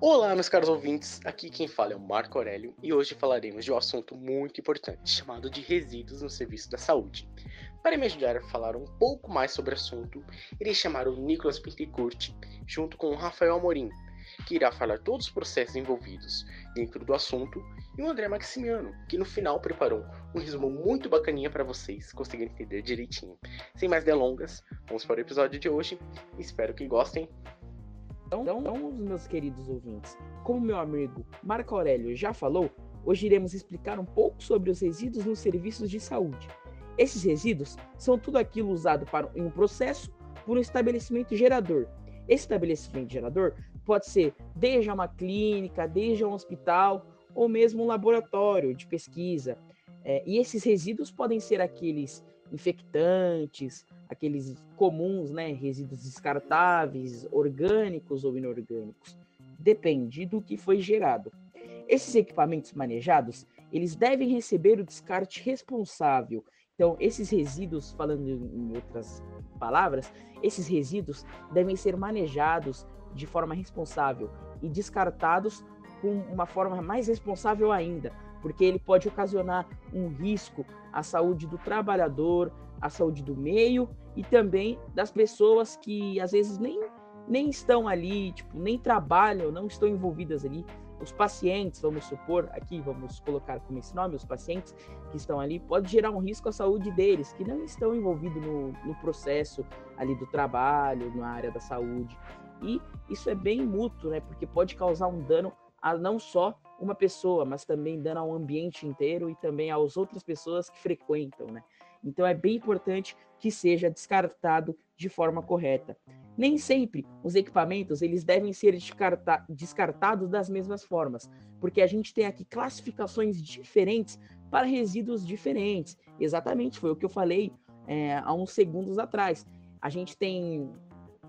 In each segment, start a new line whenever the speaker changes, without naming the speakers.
Olá, meus caros ouvintes, aqui quem fala é o Marco Aurélio e hoje falaremos de um assunto muito importante chamado de resíduos no serviço da saúde. Para me ajudar a falar um pouco mais sobre o assunto, irei chamar o Nicolas Pinticourt junto com o Rafael Amorim, que irá falar todos os processos envolvidos dentro do assunto, e o André Maximiano, que no final preparou um resumo muito bacaninha para vocês conseguirem entender direitinho. Sem mais delongas, vamos para o episódio de hoje, espero que gostem
então, então, meus queridos ouvintes, como meu amigo Marco Aurélio já falou, hoje iremos explicar um pouco sobre os resíduos nos serviços de saúde. Esses resíduos são tudo aquilo usado para, em um processo por um estabelecimento gerador. Esse estabelecimento gerador pode ser desde uma clínica, desde um hospital ou mesmo um laboratório de pesquisa. É, e esses resíduos podem ser aqueles infectantes, aqueles comuns, né, resíduos descartáveis, orgânicos ou inorgânicos. Depende do que foi gerado. Esses equipamentos manejados, eles devem receber o descarte responsável. Então, esses resíduos, falando em outras palavras, esses resíduos devem ser manejados de forma responsável e descartados com uma forma mais responsável ainda, porque ele pode ocasionar um risco à saúde do trabalhador, à saúde do meio e também das pessoas que às vezes nem, nem estão ali, tipo, nem trabalham, não estão envolvidas ali. Os pacientes, vamos supor, aqui vamos colocar como esse nome, os pacientes que estão ali, pode gerar um risco à saúde deles, que não estão envolvidos no, no processo ali do trabalho, na área da saúde. E isso é bem mútuo, né? Porque pode causar um dano a não só uma pessoa, mas também dano ao ambiente inteiro e também às outras pessoas que frequentam, né? Então é bem importante que seja descartado de forma correta. Nem sempre os equipamentos eles devem ser descarta descartados das mesmas formas, porque a gente tem aqui classificações diferentes para resíduos diferentes. Exatamente, foi o que eu falei é, há uns segundos atrás. A gente tem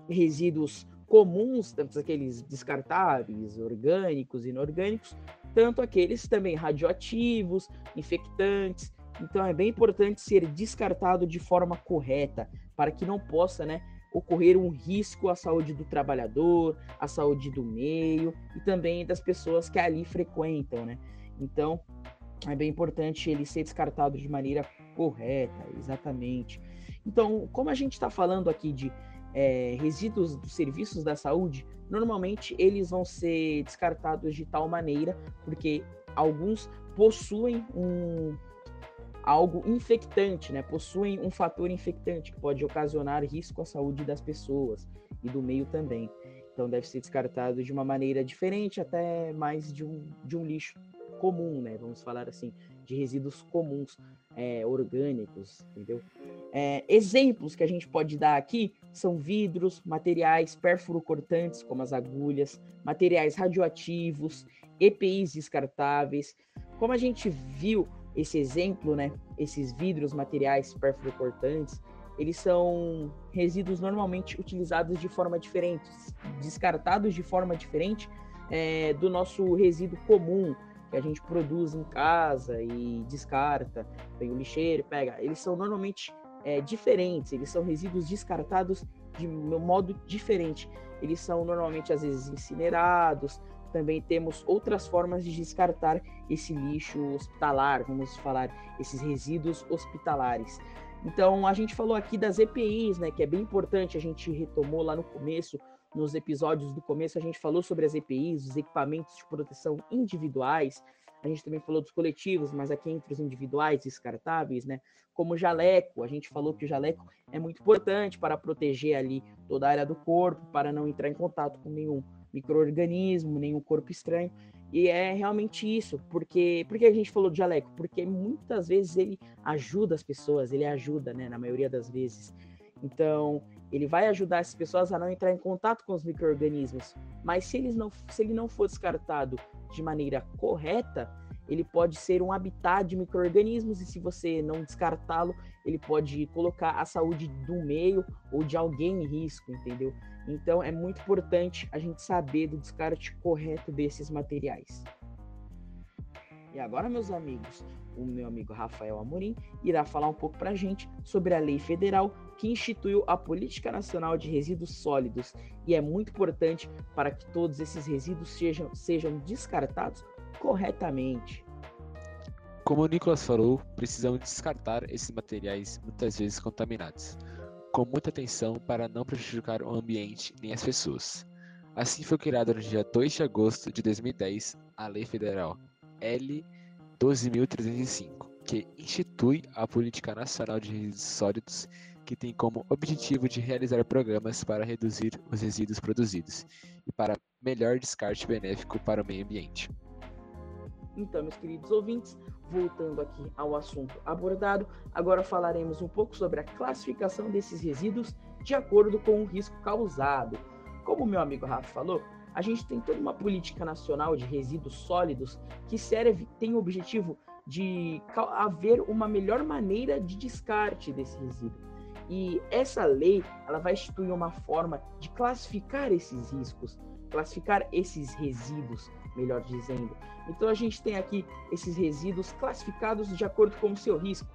resíduos comuns, tanto aqueles descartáveis, orgânicos, inorgânicos, tanto aqueles também radioativos, infectantes. Então é bem importante ser descartado de forma correta, para que não possa, né, ocorrer um risco à saúde do trabalhador, à saúde do meio e também das pessoas que ali frequentam, né? Então é bem importante ele ser descartado de maneira correta, exatamente. Então, como a gente está falando aqui de é, resíduos dos serviços da saúde, normalmente eles vão ser descartados de tal maneira, porque alguns possuem um algo infectante, né? Possuem um fator infectante que pode ocasionar risco à saúde das pessoas e do meio também. Então deve ser descartado de uma maneira diferente, até mais de um, de um lixo comum, né? Vamos falar assim, de resíduos comuns, é, orgânicos, entendeu? É, exemplos que a gente pode dar aqui são vidros, materiais perfuro-cortantes, como as agulhas, materiais radioativos, EPIs descartáveis. Como a gente viu esse exemplo, né, esses vidros, materiais perfuro-cortantes, eles são resíduos normalmente utilizados de forma diferente, descartados de forma diferente é, do nosso resíduo comum, que a gente produz em casa e descarta, vem o lixeiro, pega. Eles são normalmente é, diferentes, eles são resíduos descartados de modo diferente. Eles são normalmente, às vezes, incinerados. Também temos outras formas de descartar esse lixo hospitalar, vamos falar, esses resíduos hospitalares. Então, a gente falou aqui das EPIs, né, que é bem importante, a gente retomou lá no começo, nos episódios do começo, a gente falou sobre as EPIs, os equipamentos de proteção individuais, a gente também falou dos coletivos, mas aqui entre os individuais descartáveis, né? Como o jaleco, a gente falou que o jaleco é muito importante para proteger ali toda a área do corpo, para não entrar em contato com nenhum microorganismo, nenhum corpo estranho. E é realmente isso, porque porque a gente falou de jaleco, porque muitas vezes ele ajuda as pessoas, ele ajuda, né, na maioria das vezes. Então, ele vai ajudar essas pessoas a não entrar em contato com os micro-organismos. Mas se, eles não, se ele não for descartado de maneira correta, ele pode ser um habitat de micro-organismos e se você não descartá-lo, ele pode colocar a saúde do meio ou de alguém em risco, entendeu? Então é muito importante a gente saber do descarte correto desses materiais. E agora, meus amigos, o meu amigo Rafael Amorim irá falar um pouco para a gente sobre a lei federal que instituiu a Política Nacional de Resíduos Sólidos e é muito importante para que todos esses resíduos sejam, sejam descartados corretamente.
Como o Nicolas falou, precisamos descartar esses materiais muitas vezes contaminados, com muita atenção para não prejudicar o ambiente nem as pessoas. Assim foi criada no dia 2 de agosto de 2010 a Lei Federal L 12.305, que institui a Política Nacional de Resíduos Sólidos, que tem como objetivo de realizar programas para reduzir os resíduos produzidos e para melhor descarte benéfico para o meio ambiente.
Então, meus queridos ouvintes, voltando aqui ao assunto abordado, agora falaremos um pouco sobre a classificação desses resíduos de acordo com o risco causado. Como o meu amigo Rafa falou, a gente tem toda uma política nacional de resíduos sólidos que serve, tem o objetivo de haver uma melhor maneira de descarte desse resíduo. E essa lei, ela vai instituir uma forma de classificar esses riscos, classificar esses resíduos, melhor dizendo. Então a gente tem aqui esses resíduos classificados de acordo com o seu risco.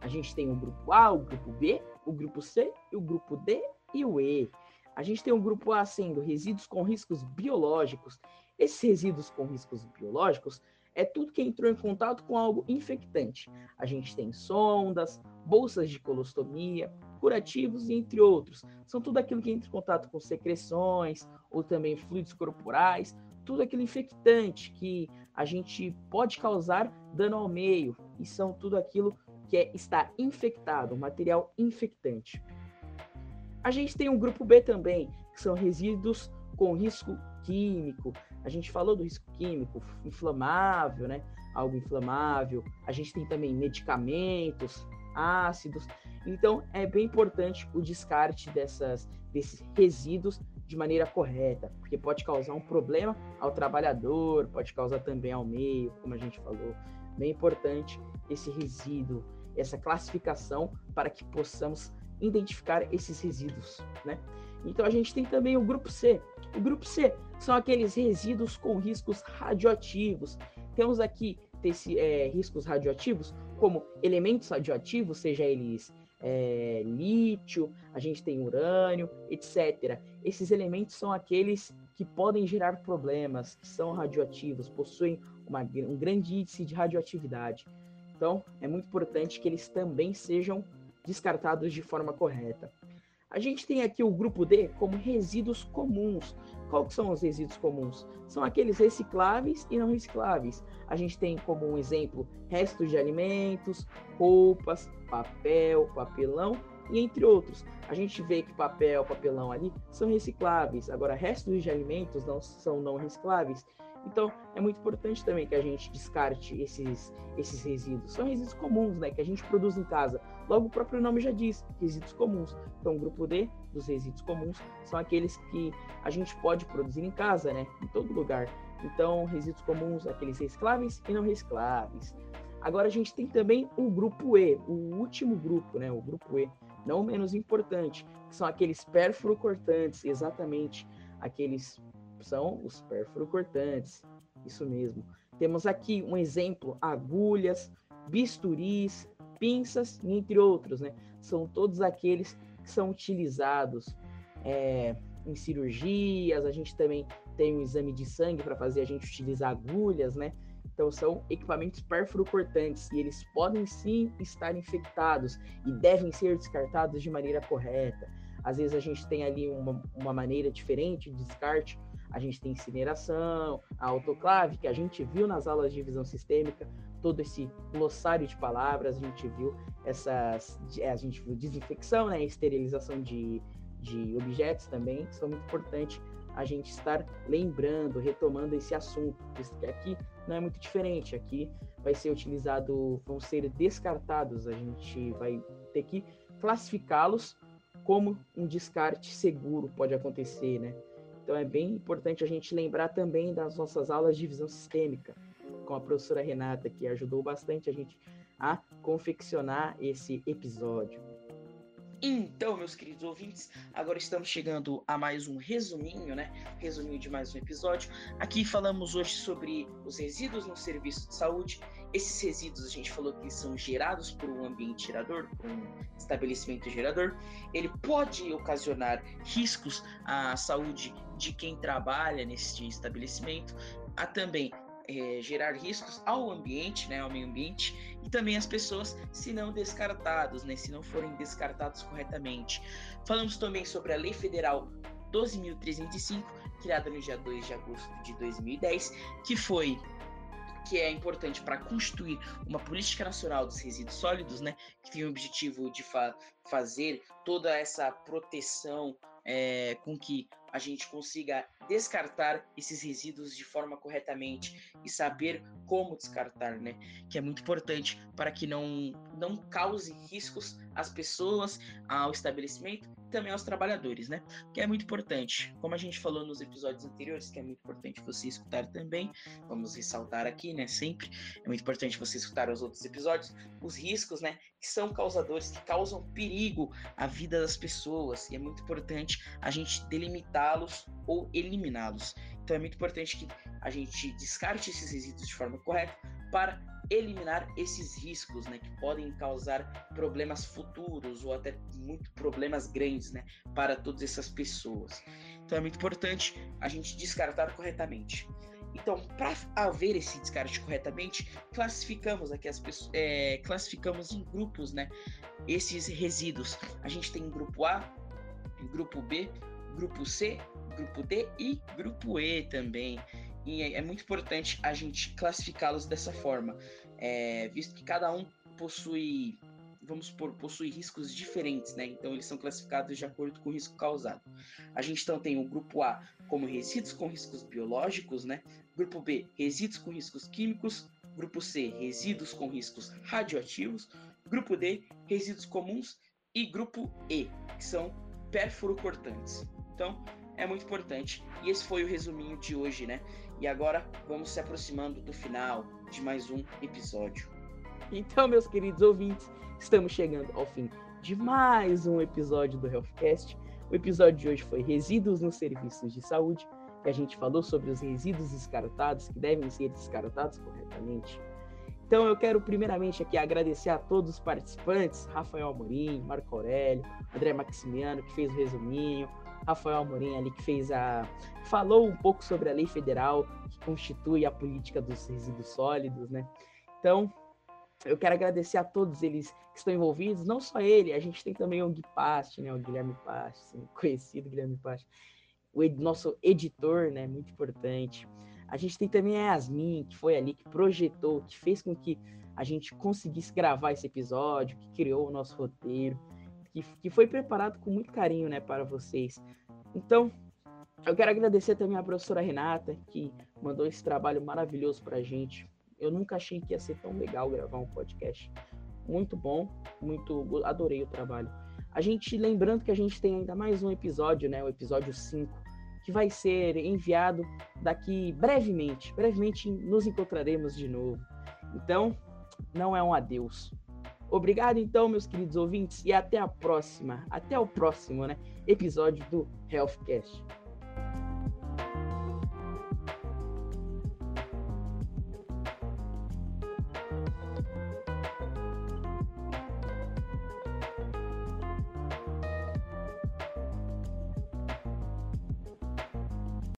A gente tem o grupo A, o grupo B, o grupo C, o grupo D e o E. A gente tem o grupo A sendo resíduos com riscos biológicos. Esses resíduos com riscos biológicos é tudo que entrou em contato com algo infectante. A gente tem sondas, bolsas de colostomia, curativos, entre outros. São tudo aquilo que entra em contato com secreções ou também fluidos corporais, tudo aquilo infectante que a gente pode causar dano ao meio e são tudo aquilo que é, está infectado, material infectante. A gente tem um grupo B também, que são resíduos com risco químico. A gente falou do risco químico, inflamável, né? Algo inflamável. A gente tem também medicamentos, ácidos. Então, é bem importante o descarte dessas, desses resíduos de maneira correta, porque pode causar um problema ao trabalhador, pode causar também ao meio, como a gente falou. Bem importante esse resíduo, essa classificação para que possamos identificar esses resíduos, né? Então a gente tem também o grupo C. O grupo C são aqueles resíduos com riscos radioativos. Temos aqui esse, é, riscos radioativos como elementos radioativos, seja eles é, lítio, a gente tem urânio, etc. Esses elementos são aqueles que podem gerar problemas, que são radioativos, possuem uma, um grande índice de radioatividade. Então, é muito importante que eles também sejam descartados de forma correta. A gente tem aqui o grupo D como resíduos comuns. Qual são os resíduos comuns? São aqueles recicláveis e não recicláveis. A gente tem como um exemplo restos de alimentos, roupas, papel, papelão e entre outros. A gente vê que papel, papelão ali são recicláveis. Agora, restos de alimentos não são não recicláveis. Então, é muito importante também que a gente descarte esses, esses resíduos. São resíduos comuns, né, que a gente produz em casa. Logo, o próprio nome já diz, resíduos comuns. Então, o grupo D dos resíduos comuns são aqueles que a gente pode produzir em casa, né, em todo lugar. Então, resíduos comuns, aqueles recicláveis e não recicláveis. Agora, a gente tem também o grupo E, o último grupo, né, o grupo E, não menos importante, que são aqueles cortantes, exatamente aqueles são os cortantes. Isso mesmo. Temos aqui um exemplo: agulhas, bisturis, pinças, entre outros, né? São todos aqueles que são utilizados é, em cirurgias. A gente também tem um exame de sangue para fazer a gente utilizar agulhas, né? Então são equipamentos cortantes e eles podem sim estar infectados e devem ser descartados de maneira correta. Às vezes a gente tem ali uma, uma maneira diferente de descarte, a gente tem incineração, a autoclave, que a gente viu nas aulas de visão sistêmica, todo esse glossário de palavras, a gente viu essas, é, a gente viu desinfecção, né, esterilização de, de objetos também, que são muito importantes a gente estar lembrando, retomando esse assunto, porque aqui não é muito diferente, aqui vai ser utilizado, vão ser descartados, a gente vai ter que classificá-los como um descarte seguro pode acontecer, né? Então é bem importante a gente lembrar também das nossas aulas de visão sistêmica, com a professora Renata, que ajudou bastante a gente a confeccionar esse episódio. Então, meus queridos ouvintes, agora estamos chegando a mais um resuminho, né? Resuminho de mais um episódio. Aqui falamos hoje sobre os resíduos no serviço de saúde. Esses resíduos a gente falou que são gerados por um ambiente gerador, por um estabelecimento gerador. Ele pode ocasionar riscos à saúde de quem trabalha nesse estabelecimento. Há também é, gerar riscos ao ambiente, né, ao meio ambiente, e também às pessoas se não descartados, né, se não forem descartados corretamente. Falamos também sobre a Lei Federal 12.305, criada no dia 2 de agosto de 2010, que foi que é importante para constituir uma política nacional dos resíduos sólidos, né, que tem o objetivo de fa fazer toda essa proteção é, com que a gente consiga descartar esses resíduos de forma corretamente e saber como descartar, né? Que é muito importante para que não, não cause riscos às pessoas, ao estabelecimento também aos trabalhadores, né? Que é muito importante. Como a gente falou nos episódios anteriores, que é muito importante você escutar também, vamos ressaltar aqui, né? Sempre é muito importante você escutar os outros episódios, os riscos, né? Que são causadores, que causam perigo à vida das pessoas. E é muito importante a gente delimitá-los ou eliminá-los. Então é muito importante que a gente descarte esses resíduos de forma correta para eliminar esses riscos, né, que podem causar problemas futuros ou até muito problemas grandes, né, para todas essas pessoas. Então é muito importante a gente descartar corretamente. Então, para haver esse descarte corretamente, classificamos aqui as pessoas, é, classificamos em grupos, né, esses resíduos. A gente tem grupo A, grupo B, grupo C, grupo D e grupo E também. E é, é muito importante a gente classificá-los dessa forma, é, visto que cada um possui, vamos supor, possui riscos diferentes, né? Então eles são classificados de acordo com o risco causado. A gente então tem o grupo A como resíduos com riscos biológicos, né? Grupo B, resíduos com riscos químicos. Grupo C, resíduos com riscos radioativos. Grupo D, resíduos comuns. E grupo E, que são perfuro-cortantes. Então, é muito importante. E esse foi o resuminho de hoje, né? E agora vamos se aproximando do final de mais um episódio.
Então, meus queridos ouvintes, estamos chegando ao fim de mais um episódio do Healthcast. O episódio de hoje foi Resíduos nos Serviços de Saúde, que a gente falou sobre os resíduos descartados que devem ser descartados corretamente. Então eu quero primeiramente aqui agradecer a todos os participantes, Rafael Amorim, Marco Aurélio, André Maximiano, que fez o resuminho, Rafael Amorim ali que fez a falou um pouco sobre a lei federal que constitui a política dos resíduos sólidos, né? Então, eu quero agradecer a todos eles que estão envolvidos, não só ele, a gente tem também o Gui né, o Guilherme Past, assim, conhecido Guilherme Past, o ed nosso editor, né, muito importante. A gente tem também a Yasmin, que foi ali, que projetou, que fez com que a gente conseguisse gravar esse episódio, que criou o nosso roteiro que, que foi preparado com muito carinho, né, para vocês. Então, eu quero agradecer também à professora Renata, que mandou esse trabalho maravilhoso para a gente. Eu nunca achei que ia ser tão legal gravar um podcast. Muito bom, muito adorei o trabalho. A gente, lembrando que a gente tem ainda mais um episódio, né, o episódio 5, que vai ser enviado daqui brevemente. Brevemente nos encontraremos de novo. Então, não é um adeus. Obrigado, então, meus queridos ouvintes, e até a próxima, até o próximo né, episódio do Healthcast.